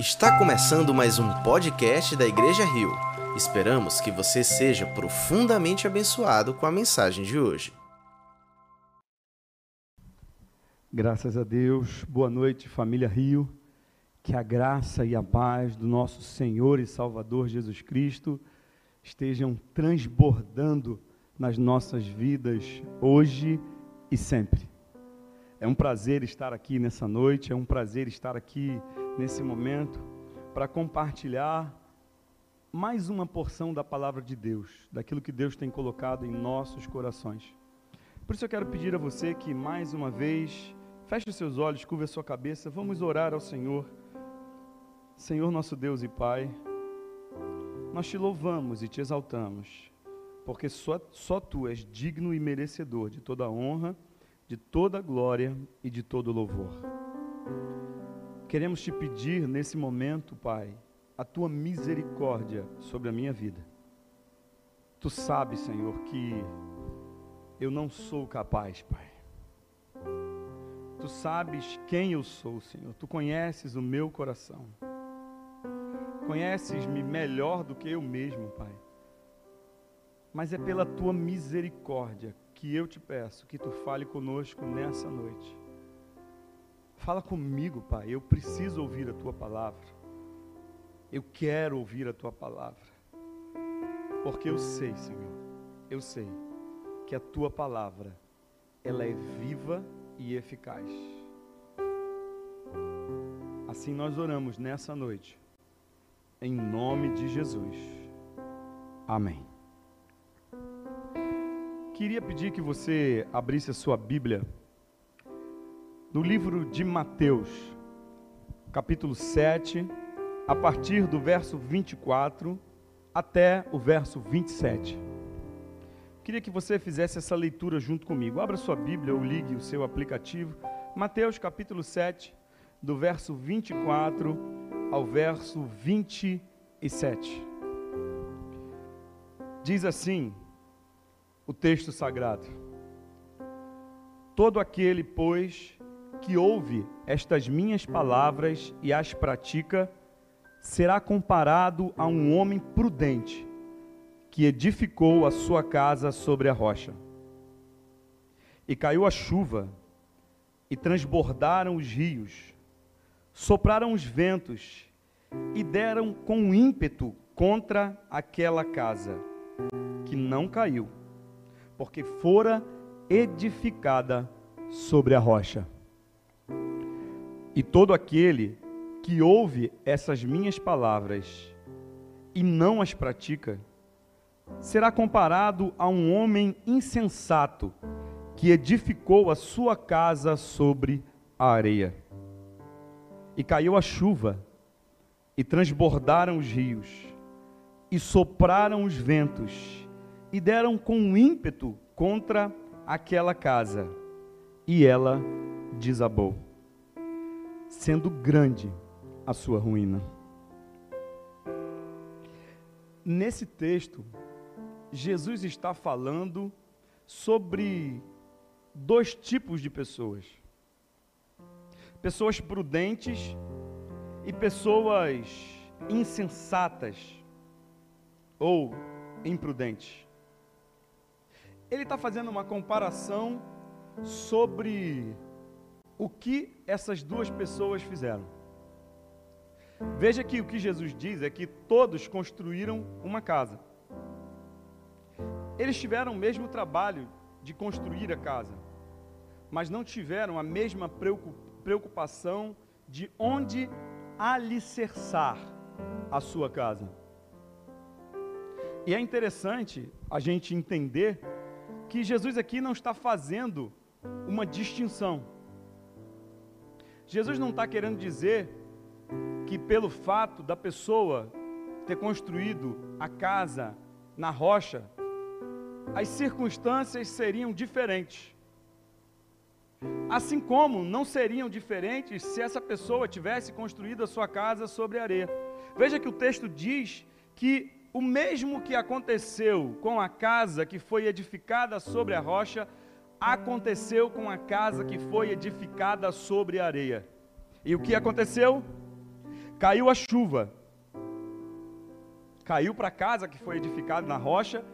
Está começando mais um podcast da Igreja Rio. Esperamos que você seja profundamente abençoado com a mensagem de hoje. Graças a Deus, boa noite, família Rio. Que a graça e a paz do nosso Senhor e Salvador Jesus Cristo estejam transbordando nas nossas vidas hoje e sempre. É um prazer estar aqui nessa noite, é um prazer estar aqui nesse momento para compartilhar mais uma porção da palavra de Deus, daquilo que Deus tem colocado em nossos corações. Por isso eu quero pedir a você que mais uma vez feche os seus olhos, curva a sua cabeça, vamos orar ao Senhor. Senhor nosso Deus e Pai, nós te louvamos e te exaltamos, porque só, só tu és digno e merecedor de toda honra de toda glória e de todo louvor. Queremos te pedir nesse momento, Pai, a tua misericórdia sobre a minha vida. Tu sabes, Senhor, que eu não sou capaz, Pai. Tu sabes quem eu sou, Senhor. Tu conheces o meu coração. Conheces-me melhor do que eu mesmo, Pai. Mas é pela tua misericórdia que eu te peço que tu fale conosco nessa noite. Fala comigo, Pai. Eu preciso ouvir a tua palavra. Eu quero ouvir a tua palavra. Porque eu sei, Senhor, eu sei que a tua palavra ela é viva e eficaz. Assim nós oramos nessa noite. Em nome de Jesus. Amém. Queria pedir que você abrisse a sua Bíblia no livro de Mateus, capítulo 7, a partir do verso 24 até o verso 27. Queria que você fizesse essa leitura junto comigo. Abra sua Bíblia ou ligue o seu aplicativo. Mateus capítulo 7, do verso 24 ao verso 27. Diz assim: o texto sagrado. Todo aquele, pois, que ouve estas minhas palavras e as pratica, será comparado a um homem prudente que edificou a sua casa sobre a rocha. E caiu a chuva, e transbordaram os rios, sopraram os ventos, e deram com ímpeto contra aquela casa, que não caiu porque fora edificada sobre a rocha. E todo aquele que ouve essas minhas palavras e não as pratica, será comparado a um homem insensato que edificou a sua casa sobre a areia. E caiu a chuva, e transbordaram os rios, e sopraram os ventos, e deram com ímpeto contra aquela casa, e ela desabou, sendo grande a sua ruína. Nesse texto, Jesus está falando sobre dois tipos de pessoas: pessoas prudentes e pessoas insensatas ou imprudentes ele está fazendo uma comparação sobre o que essas duas pessoas fizeram. Veja que o que Jesus diz é que todos construíram uma casa. Eles tiveram o mesmo trabalho de construir a casa, mas não tiveram a mesma preocupação de onde alicerçar a sua casa. E é interessante a gente entender que Jesus aqui não está fazendo uma distinção. Jesus não está querendo dizer que pelo fato da pessoa ter construído a casa na rocha, as circunstâncias seriam diferentes. Assim como não seriam diferentes se essa pessoa tivesse construído a sua casa sobre areia. Veja que o texto diz que o mesmo que aconteceu com a casa que foi edificada sobre a rocha, aconteceu com a casa que foi edificada sobre a areia. E o que aconteceu? caiu a chuva. Caiu para a casa que foi edificada na rocha,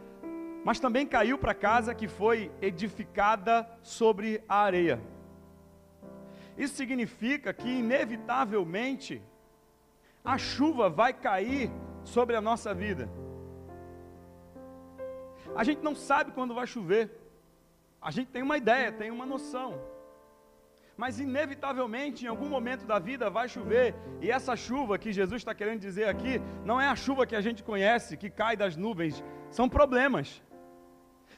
mas também caiu para a casa que foi edificada sobre a areia. Isso significa que, inevitavelmente, a chuva vai cair sobre a nossa vida. A gente não sabe quando vai chover, a gente tem uma ideia, tem uma noção, mas inevitavelmente em algum momento da vida vai chover, e essa chuva que Jesus está querendo dizer aqui, não é a chuva que a gente conhece, que cai das nuvens, são problemas,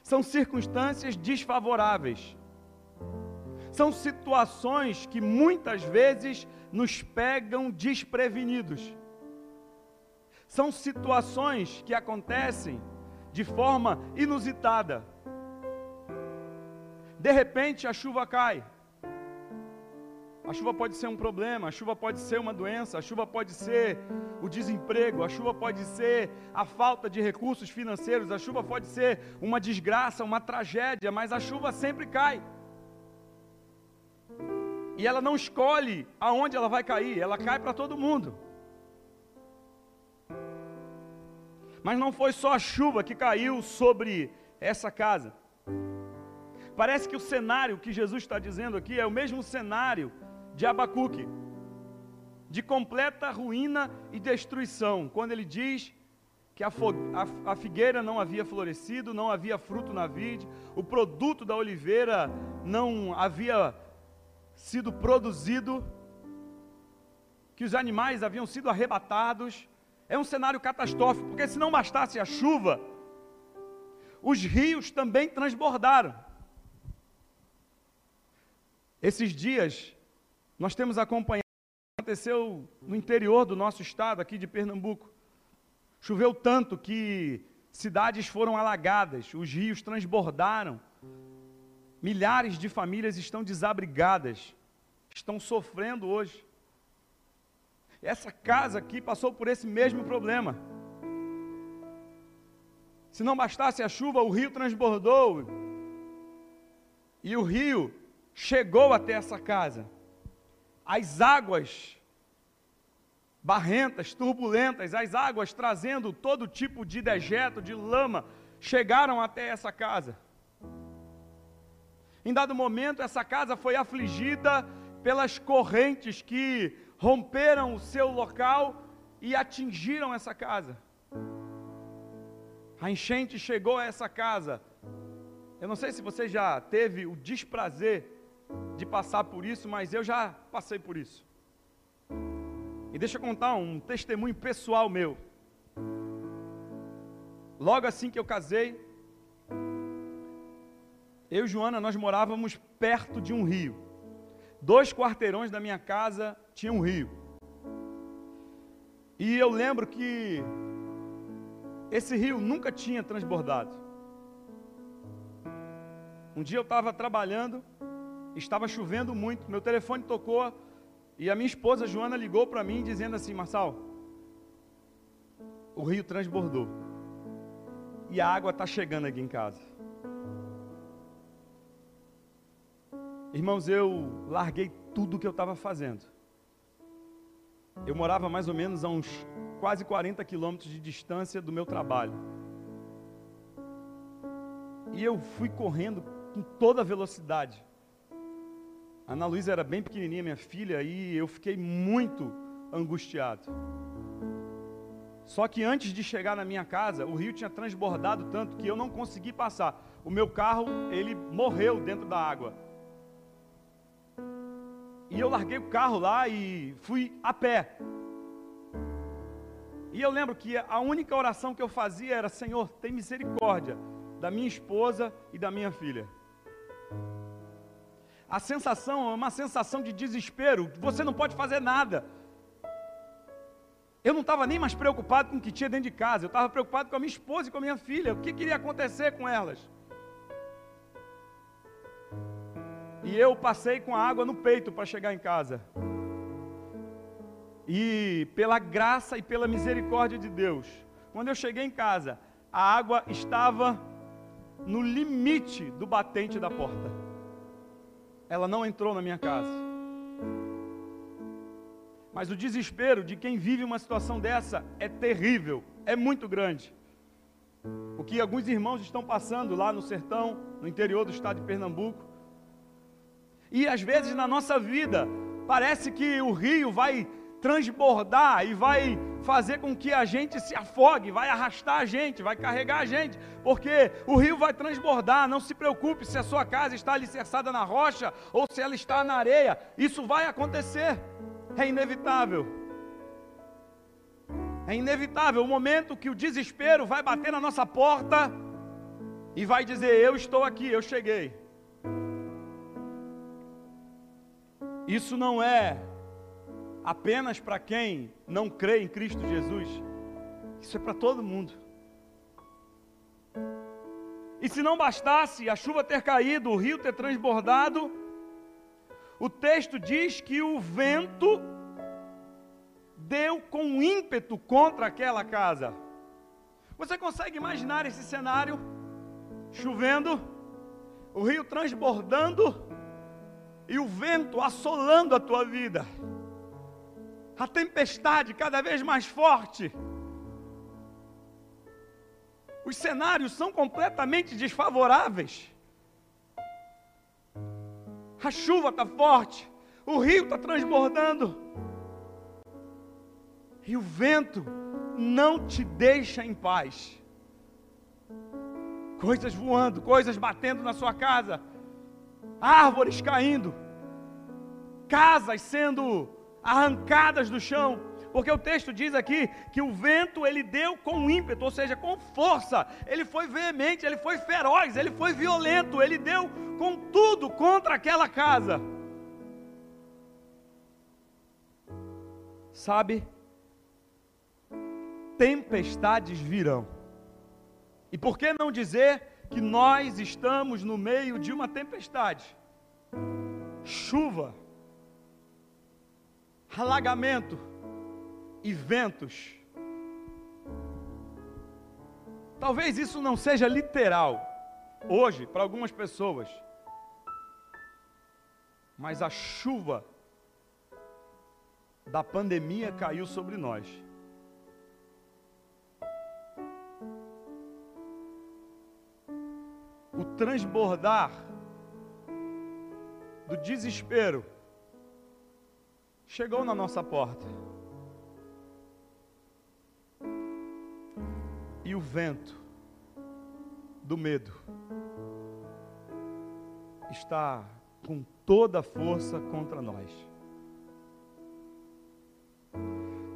são circunstâncias desfavoráveis, são situações que muitas vezes nos pegam desprevenidos. São situações que acontecem de forma inusitada. De repente a chuva cai. A chuva pode ser um problema, a chuva pode ser uma doença, a chuva pode ser o desemprego, a chuva pode ser a falta de recursos financeiros, a chuva pode ser uma desgraça, uma tragédia, mas a chuva sempre cai. E ela não escolhe aonde ela vai cair, ela cai para todo mundo. Mas não foi só a chuva que caiu sobre essa casa. Parece que o cenário que Jesus está dizendo aqui é o mesmo cenário de Abacuque, de completa ruína e destruição, quando ele diz que a, a, a, figueira não havia florescido, não havia fruto na vide, o produto da oliveira não havia sido produzido, que os animais haviam sido arrebatados. É um cenário catastrófico, porque se não bastasse a chuva, os rios também transbordaram. Esses dias, nós temos acompanhado o que aconteceu no interior do nosso estado, aqui de Pernambuco. Choveu tanto que cidades foram alagadas, os rios transbordaram, Milhares de famílias estão desabrigadas, estão sofrendo hoje. Essa casa aqui passou por esse mesmo problema. Se não bastasse a chuva, o rio transbordou. E o rio chegou até essa casa. As águas barrentas, turbulentas, as águas trazendo todo tipo de dejeto, de lama, chegaram até essa casa. Em dado momento, essa casa foi afligida pelas correntes que romperam o seu local e atingiram essa casa. A enchente chegou a essa casa. Eu não sei se você já teve o desprazer de passar por isso, mas eu já passei por isso. E deixa eu contar um testemunho pessoal meu. Logo assim que eu casei, eu e Joana, nós morávamos perto de um rio. Dois quarteirões da minha casa tinha um rio. E eu lembro que esse rio nunca tinha transbordado. Um dia eu estava trabalhando, estava chovendo muito, meu telefone tocou e a minha esposa Joana ligou para mim dizendo assim: Marçal, o rio transbordou e a água está chegando aqui em casa. Irmãos, eu larguei tudo o que eu estava fazendo. Eu morava mais ou menos a uns quase 40 quilômetros de distância do meu trabalho. E eu fui correndo com toda a velocidade. Ana Luísa era bem pequenininha, minha filha, e eu fiquei muito angustiado. Só que antes de chegar na minha casa, o rio tinha transbordado tanto que eu não consegui passar. O meu carro, ele morreu dentro da água. E eu larguei o carro lá e fui a pé. E eu lembro que a única oração que eu fazia era: Senhor, tem misericórdia da minha esposa e da minha filha. A sensação é uma sensação de desespero, você não pode fazer nada. Eu não estava nem mais preocupado com o que tinha dentro de casa, eu estava preocupado com a minha esposa e com a minha filha, o que queria acontecer com elas. E eu passei com a água no peito para chegar em casa. E pela graça e pela misericórdia de Deus, quando eu cheguei em casa, a água estava no limite do batente da porta. Ela não entrou na minha casa. Mas o desespero de quem vive uma situação dessa é terrível, é muito grande. O que alguns irmãos estão passando lá no sertão, no interior do estado de Pernambuco. E às vezes na nossa vida, parece que o rio vai transbordar e vai fazer com que a gente se afogue, vai arrastar a gente, vai carregar a gente, porque o rio vai transbordar. Não se preocupe se a sua casa está alicerçada na rocha ou se ela está na areia, isso vai acontecer, é inevitável. É inevitável o momento que o desespero vai bater na nossa porta e vai dizer: Eu estou aqui, eu cheguei. Isso não é apenas para quem não crê em Cristo Jesus. Isso é para todo mundo. E se não bastasse a chuva ter caído, o rio ter transbordado, o texto diz que o vento deu com ímpeto contra aquela casa. Você consegue imaginar esse cenário? Chovendo, o rio transbordando e o vento assolando a tua vida a tempestade cada vez mais forte. Os cenários são completamente desfavoráveis. A chuva está forte, o rio está transbordando, e o vento não te deixa em paz. Coisas voando, coisas batendo na sua casa, árvores caindo, casas sendo arrancadas do chão, porque o texto diz aqui que o vento ele deu com ímpeto, ou seja, com força, ele foi veemente, ele foi feroz, ele foi violento, ele deu com tudo contra aquela casa. Sabe, tempestades virão, e por que não dizer que nós estamos no meio de uma tempestade? Chuva, alagamento e ventos. Talvez isso não seja literal hoje para algumas pessoas, mas a chuva da pandemia caiu sobre nós. O transbordar do desespero chegou na nossa porta. E o vento do medo está com toda a força contra nós.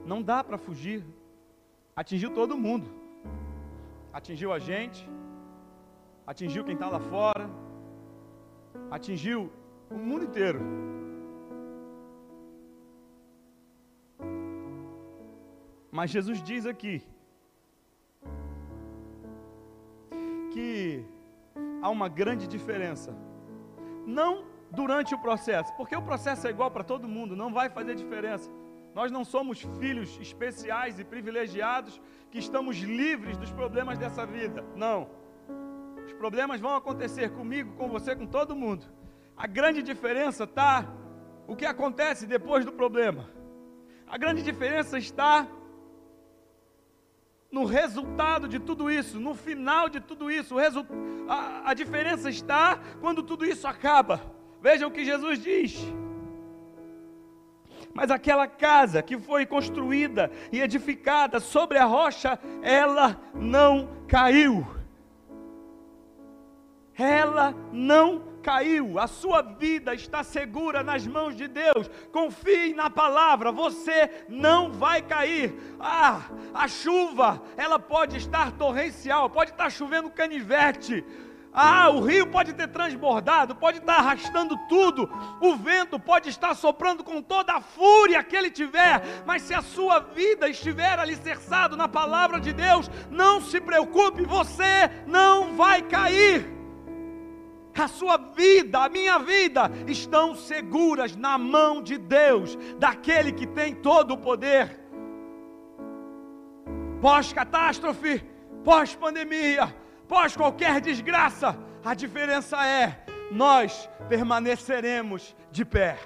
Não dá para fugir. Atingiu todo mundo. Atingiu a gente, atingiu quem está lá fora, atingiu o mundo inteiro. Mas Jesus diz aqui que há uma grande diferença. Não durante o processo, porque o processo é igual para todo mundo, não vai fazer diferença. Nós não somos filhos especiais e privilegiados que estamos livres dos problemas dessa vida. Não. Os problemas vão acontecer comigo, com você, com todo mundo. A grande diferença está o que acontece depois do problema. A grande diferença está no resultado de tudo isso, no final de tudo isso. A, a diferença está quando tudo isso acaba. Veja o que Jesus diz. Mas aquela casa que foi construída e edificada sobre a rocha, ela não caiu. Ela não caiu, a sua vida está segura nas mãos de Deus. Confie na palavra, você não vai cair. Ah, a chuva, ela pode estar torrencial, pode estar chovendo canivete. Ah, o rio pode ter transbordado, pode estar arrastando tudo, o vento pode estar soprando com toda a fúria que ele tiver, mas se a sua vida estiver alicerçado na palavra de Deus, não se preocupe, você não vai cair a sua vida, a minha vida, estão seguras na mão de Deus, daquele que tem todo o poder. Pós-catástrofe, pós-pandemia, pós qualquer desgraça, a diferença é: nós permaneceremos de pé.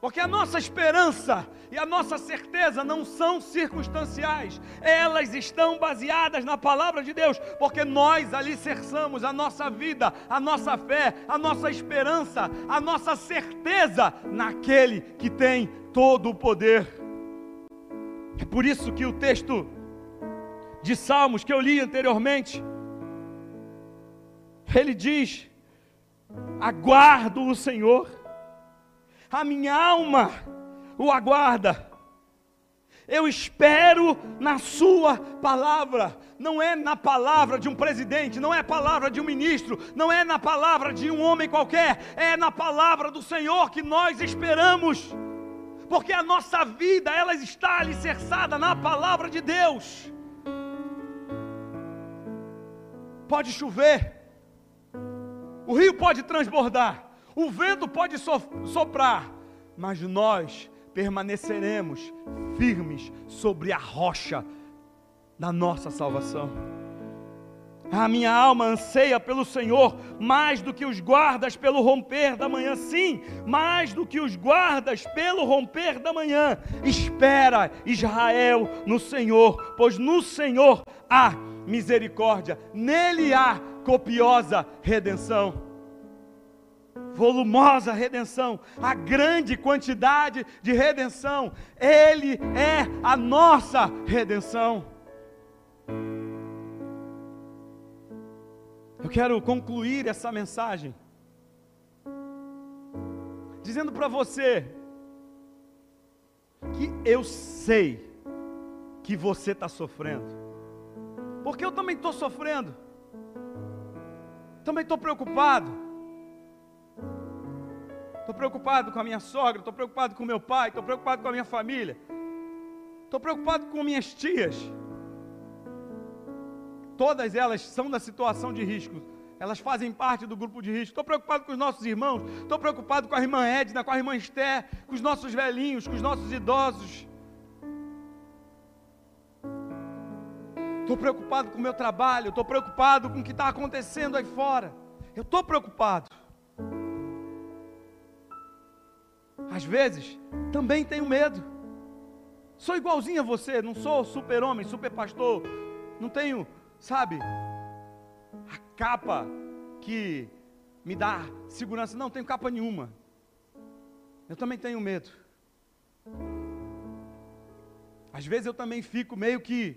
Porque a nossa esperança e a nossa certeza não são circunstanciais, elas estão baseadas na palavra de Deus, porque nós alicerçamos a nossa vida, a nossa fé, a nossa esperança, a nossa certeza naquele que tem todo o poder. É por isso que o texto de Salmos que eu li anteriormente, ele diz: aguardo o Senhor a minha alma o aguarda. Eu espero na Sua palavra. Não é na palavra de um presidente, não é palavra de um ministro, não é na palavra de um homem qualquer, é na palavra do Senhor que nós esperamos. Porque a nossa vida, ela está alicerçada na palavra de Deus. Pode chover, o rio pode transbordar, o vento pode soprar, mas nós permaneceremos firmes sobre a rocha da nossa salvação. A minha alma anseia pelo Senhor mais do que os guardas pelo romper da manhã, sim, mais do que os guardas pelo romper da manhã. Espera, Israel, no Senhor, pois no Senhor há misericórdia, nele há copiosa redenção volumosa redenção, a grande quantidade de redenção, Ele é a nossa redenção. Eu quero concluir essa mensagem dizendo para você que eu sei que você está sofrendo, porque eu também estou sofrendo, também estou preocupado. Estou preocupado com a minha sogra, estou preocupado com meu pai, estou preocupado com a minha família, estou preocupado com minhas tias. Todas elas são da situação de risco, elas fazem parte do grupo de risco. Estou preocupado com os nossos irmãos, estou preocupado com a irmã Edna, com a irmã Esther, com os nossos velhinhos, com os nossos idosos. Estou preocupado com o meu trabalho, estou preocupado com o que está acontecendo aí fora. Eu estou preocupado. Às vezes, também tenho medo. Sou igualzinho a você, não sou super-homem, super-pastor, não tenho, sabe, a capa que me dá segurança, não tenho capa nenhuma. Eu também tenho medo. Às vezes eu também fico meio que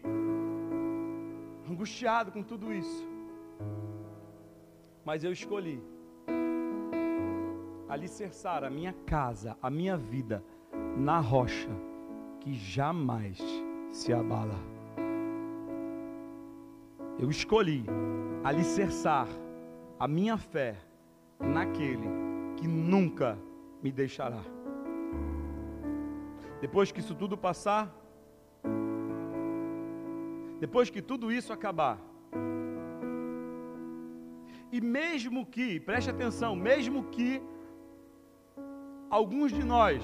angustiado com tudo isso. Mas eu escolhi alicerçar a minha casa, a minha vida na rocha que jamais se abala. Eu escolhi alicerçar a minha fé naquele que nunca me deixará. Depois que isso tudo passar, depois que tudo isso acabar, e mesmo que, preste atenção, mesmo que alguns de nós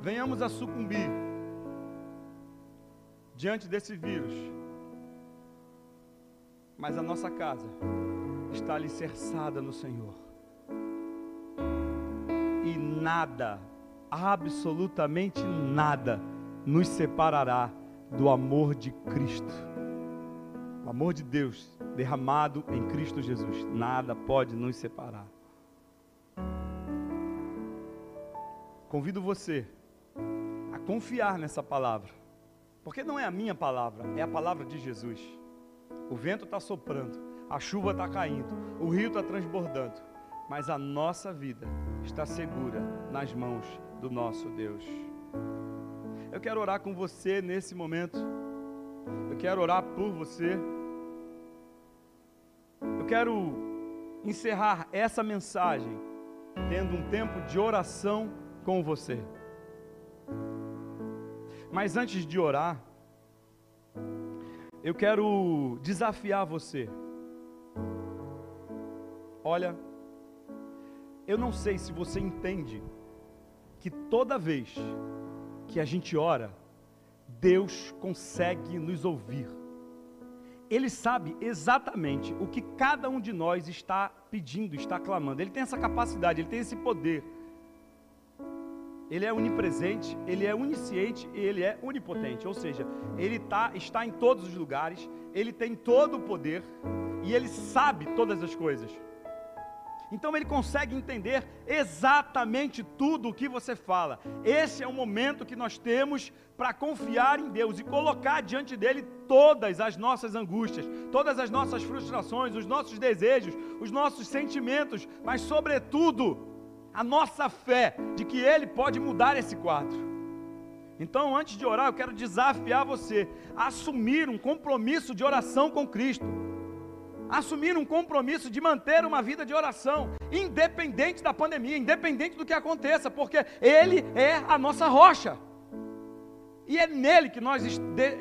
venhamos a sucumbir diante desse vírus, mas a nossa casa está alicerçada no Senhor. E nada, absolutamente nada, nos separará do amor de Cristo. O amor de Deus derramado em Cristo Jesus. Nada pode nos separar. Convido você a confiar nessa palavra, porque não é a minha palavra, é a palavra de Jesus. O vento está soprando, a chuva está caindo, o rio está transbordando, mas a nossa vida está segura nas mãos do nosso Deus. Eu quero orar com você nesse momento, eu quero orar por você, eu quero encerrar essa mensagem tendo um tempo de oração com você. Mas antes de orar, eu quero desafiar você. Olha, eu não sei se você entende que toda vez que a gente ora, Deus consegue nos ouvir. Ele sabe exatamente o que cada um de nós está pedindo, está clamando. Ele tem essa capacidade, ele tem esse poder. Ele é onipresente, ele é onisciente e ele é onipotente. Ou seja, ele tá, está em todos os lugares, ele tem todo o poder e ele sabe todas as coisas. Então ele consegue entender exatamente tudo o que você fala. Esse é o momento que nós temos para confiar em Deus e colocar diante dele todas as nossas angústias, todas as nossas frustrações, os nossos desejos, os nossos sentimentos, mas sobretudo a nossa fé de que ele pode mudar esse quadro. Então, antes de orar, eu quero desafiar você a assumir um compromisso de oração com Cristo assumir um compromisso de manter uma vida de oração, independente da pandemia, independente do que aconteça, porque Ele é a nossa rocha. E é nele que nós,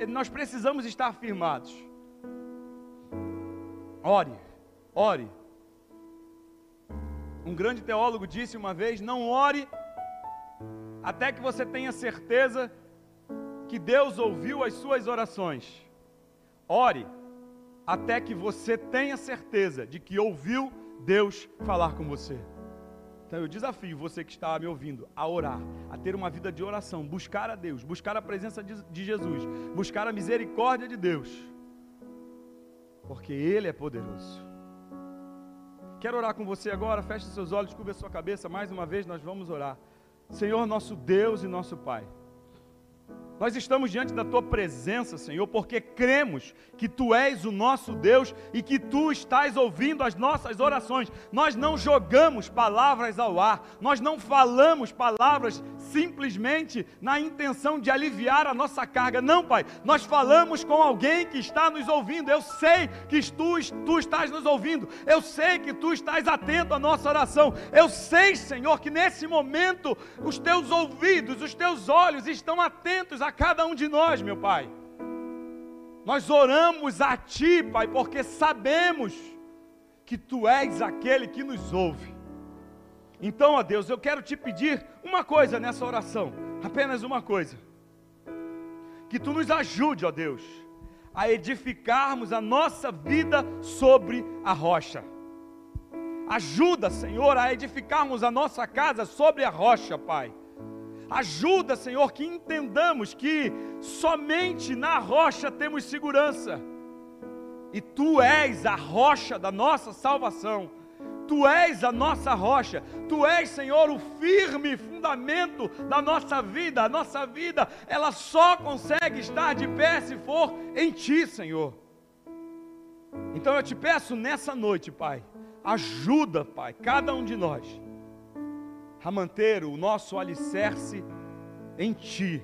nós precisamos estar firmados. Ore, ore. Um grande teólogo disse uma vez: não ore até que você tenha certeza que Deus ouviu as suas orações. Ore até que você tenha certeza de que ouviu Deus falar com você. Então eu desafio você que está me ouvindo a orar, a ter uma vida de oração, buscar a Deus, buscar a presença de, Jesus, buscar a misericórdia de Deus, porque Ele é poderoso. Quero orar com você agora, feche seus olhos, cubra sua cabeça, mais uma vez nós vamos orar. Senhor, nosso Deus e nosso Pai. Nós estamos diante da tua presença, Senhor, porque cremos que tu és o nosso Deus e que tu estás ouvindo as nossas orações. Nós não jogamos palavras ao ar, nós não falamos palavras simplesmente na intenção de aliviar a nossa carga. Não, Pai, nós falamos com alguém que está nos ouvindo. Eu sei que tu, tu estás nos ouvindo, eu sei que tu estás atento à nossa oração. Eu sei, Senhor, que nesse momento os teus ouvidos, os teus olhos estão atentos cada um de nós, meu Pai. Nós oramos a Ti, Pai, porque sabemos que Tu és aquele que nos ouve. Então, ó Deus, eu quero te pedir uma coisa nessa oração, apenas uma coisa. Que Tu nos ajude, ó Deus, a edificarmos a nossa vida sobre a rocha. Ajuda, Senhor, a edificarmos a nossa casa sobre a rocha, Pai. Ajuda, Senhor, que entendamos que somente na rocha temos segurança. E tu és a rocha da nossa salvação. Tu és a nossa rocha, Tu és, Senhor, o firme fundamento da nossa vida. A nossa vida, ela só consegue estar de pé se for em Ti, Senhor. Então eu te peço nessa noite, Pai, ajuda, Pai, cada um de nós a manter o nosso alicerce em Ti,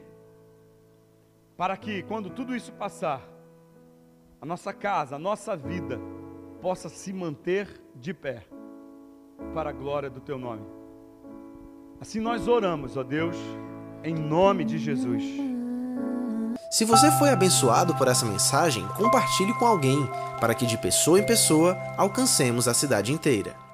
para que quando tudo isso passar, a nossa casa, a nossa vida, possa se manter de pé, para a glória do Teu nome. Assim nós oramos, ó Deus, em nome de Jesus. Se você foi abençoado por essa mensagem, compartilhe com alguém, para que de pessoa em pessoa alcancemos a cidade inteira.